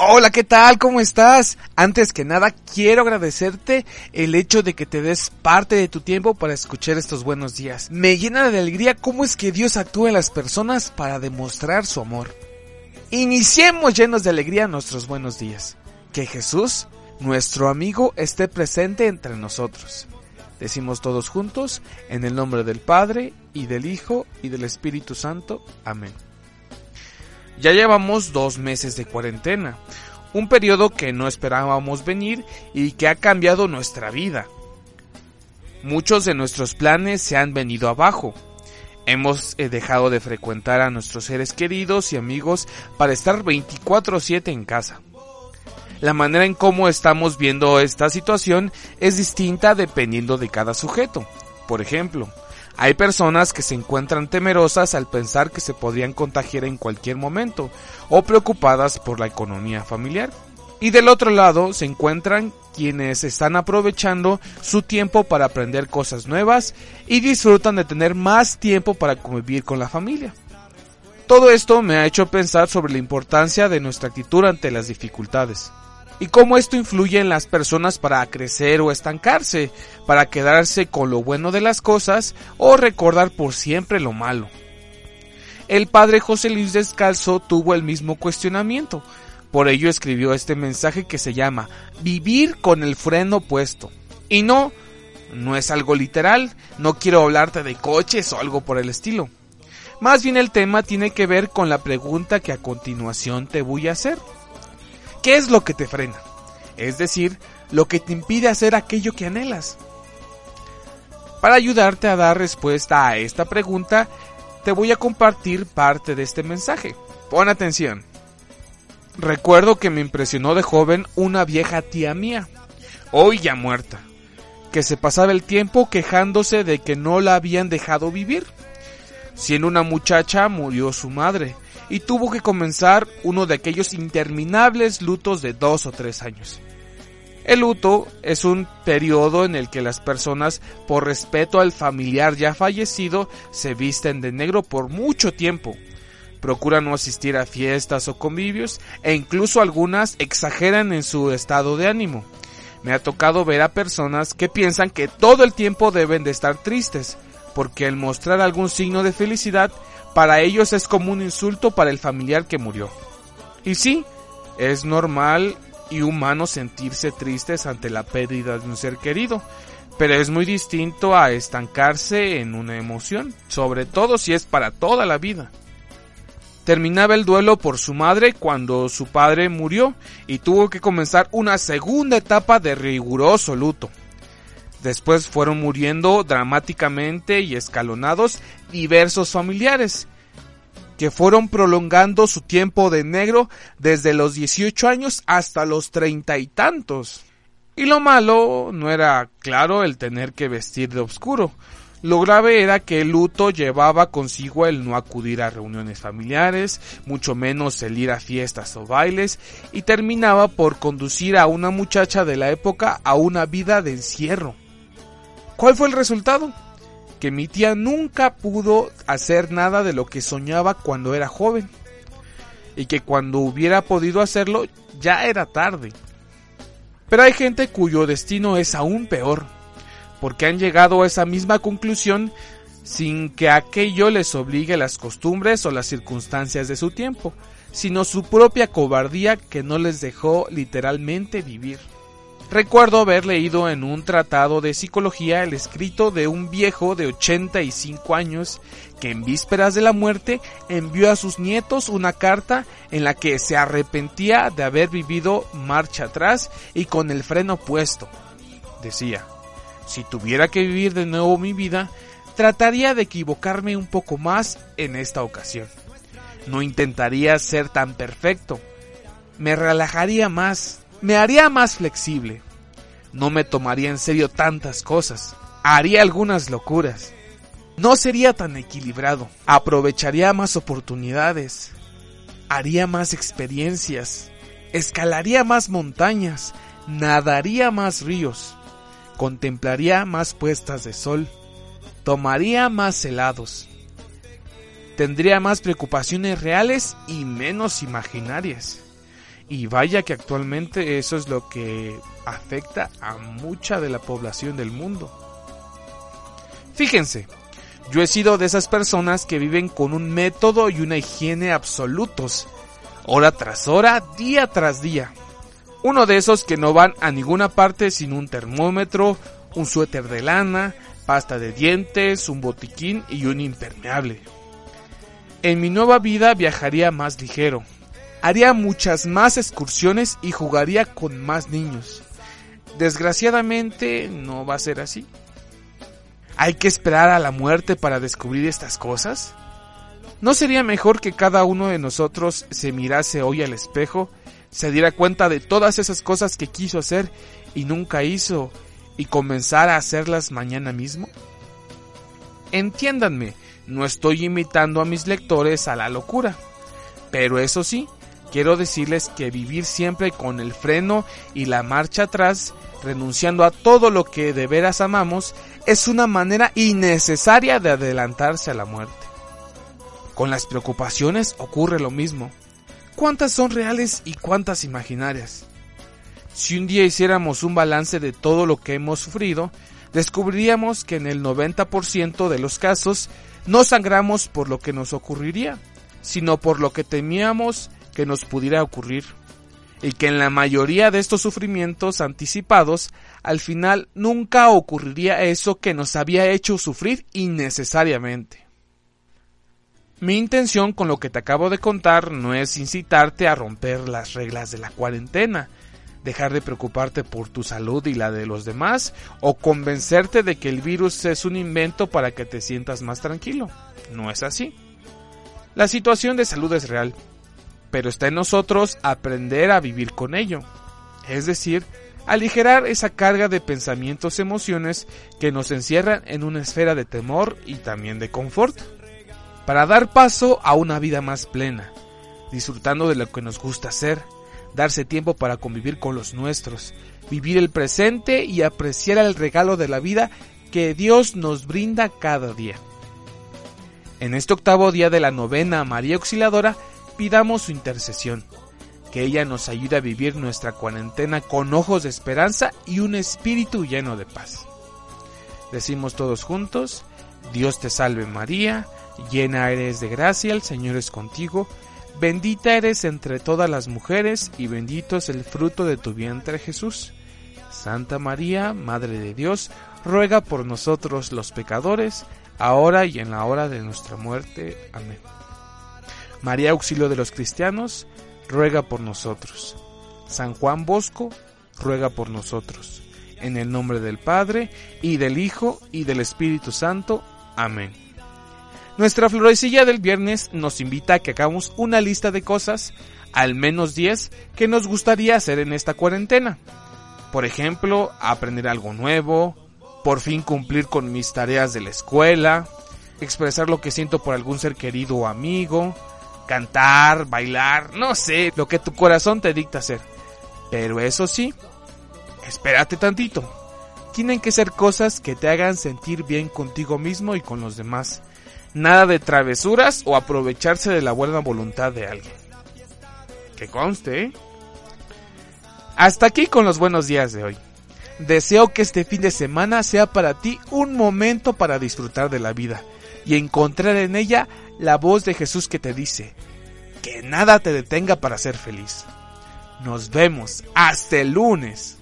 Hola, ¿qué tal? ¿Cómo estás? Antes que nada, quiero agradecerte el hecho de que te des parte de tu tiempo para escuchar estos buenos días. Me llena de alegría cómo es que Dios actúa en las personas para demostrar su amor. Iniciemos llenos de alegría nuestros buenos días. Que Jesús, nuestro amigo, esté presente entre nosotros. Decimos todos juntos, en el nombre del Padre, y del Hijo, y del Espíritu Santo. Amén. Ya llevamos dos meses de cuarentena, un periodo que no esperábamos venir y que ha cambiado nuestra vida. Muchos de nuestros planes se han venido abajo. Hemos eh, dejado de frecuentar a nuestros seres queridos y amigos para estar 24/7 en casa. La manera en cómo estamos viendo esta situación es distinta dependiendo de cada sujeto. Por ejemplo, hay personas que se encuentran temerosas al pensar que se podrían contagiar en cualquier momento o preocupadas por la economía familiar. Y del otro lado se encuentran quienes están aprovechando su tiempo para aprender cosas nuevas y disfrutan de tener más tiempo para convivir con la familia. Todo esto me ha hecho pensar sobre la importancia de nuestra actitud ante las dificultades y cómo esto influye en las personas para crecer o estancarse, para quedarse con lo bueno de las cosas o recordar por siempre lo malo. El padre José Luis Descalzo tuvo el mismo cuestionamiento, por ello escribió este mensaje que se llama Vivir con el freno puesto. Y no, no es algo literal, no quiero hablarte de coches o algo por el estilo. Más bien el tema tiene que ver con la pregunta que a continuación te voy a hacer. ¿Qué es lo que te frena? Es decir, lo que te impide hacer aquello que anhelas. Para ayudarte a dar respuesta a esta pregunta, te voy a compartir parte de este mensaje. Pon atención. Recuerdo que me impresionó de joven una vieja tía mía, hoy ya muerta, que se pasaba el tiempo quejándose de que no la habían dejado vivir. Siendo una muchacha murió su madre, y tuvo que comenzar uno de aquellos interminables lutos de dos o tres años. El luto es un periodo en el que las personas, por respeto al familiar ya fallecido, se visten de negro por mucho tiempo. Procuran no asistir a fiestas o convivios e incluso algunas exageran en su estado de ánimo. Me ha tocado ver a personas que piensan que todo el tiempo deben de estar tristes, porque el mostrar algún signo de felicidad para ellos es como un insulto para el familiar que murió. Y sí, es normal y humano sentirse tristes ante la pérdida de un ser querido, pero es muy distinto a estancarse en una emoción, sobre todo si es para toda la vida. Terminaba el duelo por su madre cuando su padre murió y tuvo que comenzar una segunda etapa de riguroso luto. Después fueron muriendo dramáticamente y escalonados diversos familiares, que fueron prolongando su tiempo de negro desde los 18 años hasta los treinta y tantos. Y lo malo no era, claro, el tener que vestir de oscuro. Lo grave era que el luto llevaba consigo el no acudir a reuniones familiares, mucho menos el ir a fiestas o bailes, y terminaba por conducir a una muchacha de la época a una vida de encierro. ¿Cuál fue el resultado? Que mi tía nunca pudo hacer nada de lo que soñaba cuando era joven. Y que cuando hubiera podido hacerlo ya era tarde. Pero hay gente cuyo destino es aún peor, porque han llegado a esa misma conclusión sin que aquello les obligue las costumbres o las circunstancias de su tiempo, sino su propia cobardía que no les dejó literalmente vivir. Recuerdo haber leído en un tratado de psicología el escrito de un viejo de 85 años que en vísperas de la muerte envió a sus nietos una carta en la que se arrepentía de haber vivido marcha atrás y con el freno puesto. Decía, si tuviera que vivir de nuevo mi vida, trataría de equivocarme un poco más en esta ocasión. No intentaría ser tan perfecto. Me relajaría más, me haría más flexible. No me tomaría en serio tantas cosas. Haría algunas locuras. No sería tan equilibrado. Aprovecharía más oportunidades. Haría más experiencias. Escalaría más montañas. Nadaría más ríos. Contemplaría más puestas de sol. Tomaría más helados. Tendría más preocupaciones reales y menos imaginarias Y vaya que actualmente eso es lo que afecta a mucha de la población del mundo. Fíjense, yo he sido de esas personas que viven con un método y una higiene absolutos, hora tras hora, día tras día. Uno de esos que no van a ninguna parte sin un termómetro, un suéter de lana, pasta de dientes, un botiquín y un impermeable. En mi nueva vida viajaría más ligero, haría muchas más excursiones y jugaría con más niños. Desgraciadamente no va a ser así. ¿Hay que esperar a la muerte para descubrir estas cosas? ¿No sería mejor que cada uno de nosotros se mirase hoy al espejo, se diera cuenta de todas esas cosas que quiso hacer y nunca hizo y comenzara a hacerlas mañana mismo? Entiéndanme, no estoy imitando a mis lectores a la locura, pero eso sí, quiero decirles que vivir siempre con el freno y la marcha atrás renunciando a todo lo que de veras amamos, es una manera innecesaria de adelantarse a la muerte. Con las preocupaciones ocurre lo mismo. ¿Cuántas son reales y cuántas imaginarias? Si un día hiciéramos un balance de todo lo que hemos sufrido, descubriríamos que en el 90% de los casos no sangramos por lo que nos ocurriría, sino por lo que temíamos que nos pudiera ocurrir y que en la mayoría de estos sufrimientos anticipados al final nunca ocurriría eso que nos había hecho sufrir innecesariamente. Mi intención con lo que te acabo de contar no es incitarte a romper las reglas de la cuarentena, dejar de preocuparte por tu salud y la de los demás, o convencerte de que el virus es un invento para que te sientas más tranquilo. No es así. La situación de salud es real, pero está en nosotros aprender a vivir con ello, es decir, aligerar esa carga de pensamientos y emociones que nos encierran en una esfera de temor y también de confort, para dar paso a una vida más plena, disfrutando de lo que nos gusta hacer, darse tiempo para convivir con los nuestros, vivir el presente y apreciar el regalo de la vida que Dios nos brinda cada día. En este octavo día de la novena María Auxiliadora, pidamos su intercesión, que ella nos ayude a vivir nuestra cuarentena con ojos de esperanza y un espíritu lleno de paz. Decimos todos juntos, Dios te salve María, llena eres de gracia, el Señor es contigo, bendita eres entre todas las mujeres y bendito es el fruto de tu vientre Jesús. Santa María, Madre de Dios, ruega por nosotros los pecadores, ahora y en la hora de nuestra muerte. Amén. María Auxilio de los Cristianos, ruega por nosotros. San Juan Bosco, ruega por nosotros. En el nombre del Padre, y del Hijo, y del Espíritu Santo. Amén. Nuestra florecilla del viernes nos invita a que hagamos una lista de cosas, al menos 10, que nos gustaría hacer en esta cuarentena. Por ejemplo, aprender algo nuevo, por fin cumplir con mis tareas de la escuela, expresar lo que siento por algún ser querido o amigo, cantar, bailar, no sé, lo que tu corazón te dicta hacer. Pero eso sí, espérate tantito. Tienen que ser cosas que te hagan sentir bien contigo mismo y con los demás. Nada de travesuras o aprovecharse de la buena voluntad de alguien. Que conste, ¿eh? Hasta aquí con los buenos días de hoy. Deseo que este fin de semana sea para ti un momento para disfrutar de la vida y encontrar en ella la voz de Jesús que te dice, que nada te detenga para ser feliz. Nos vemos hasta el lunes.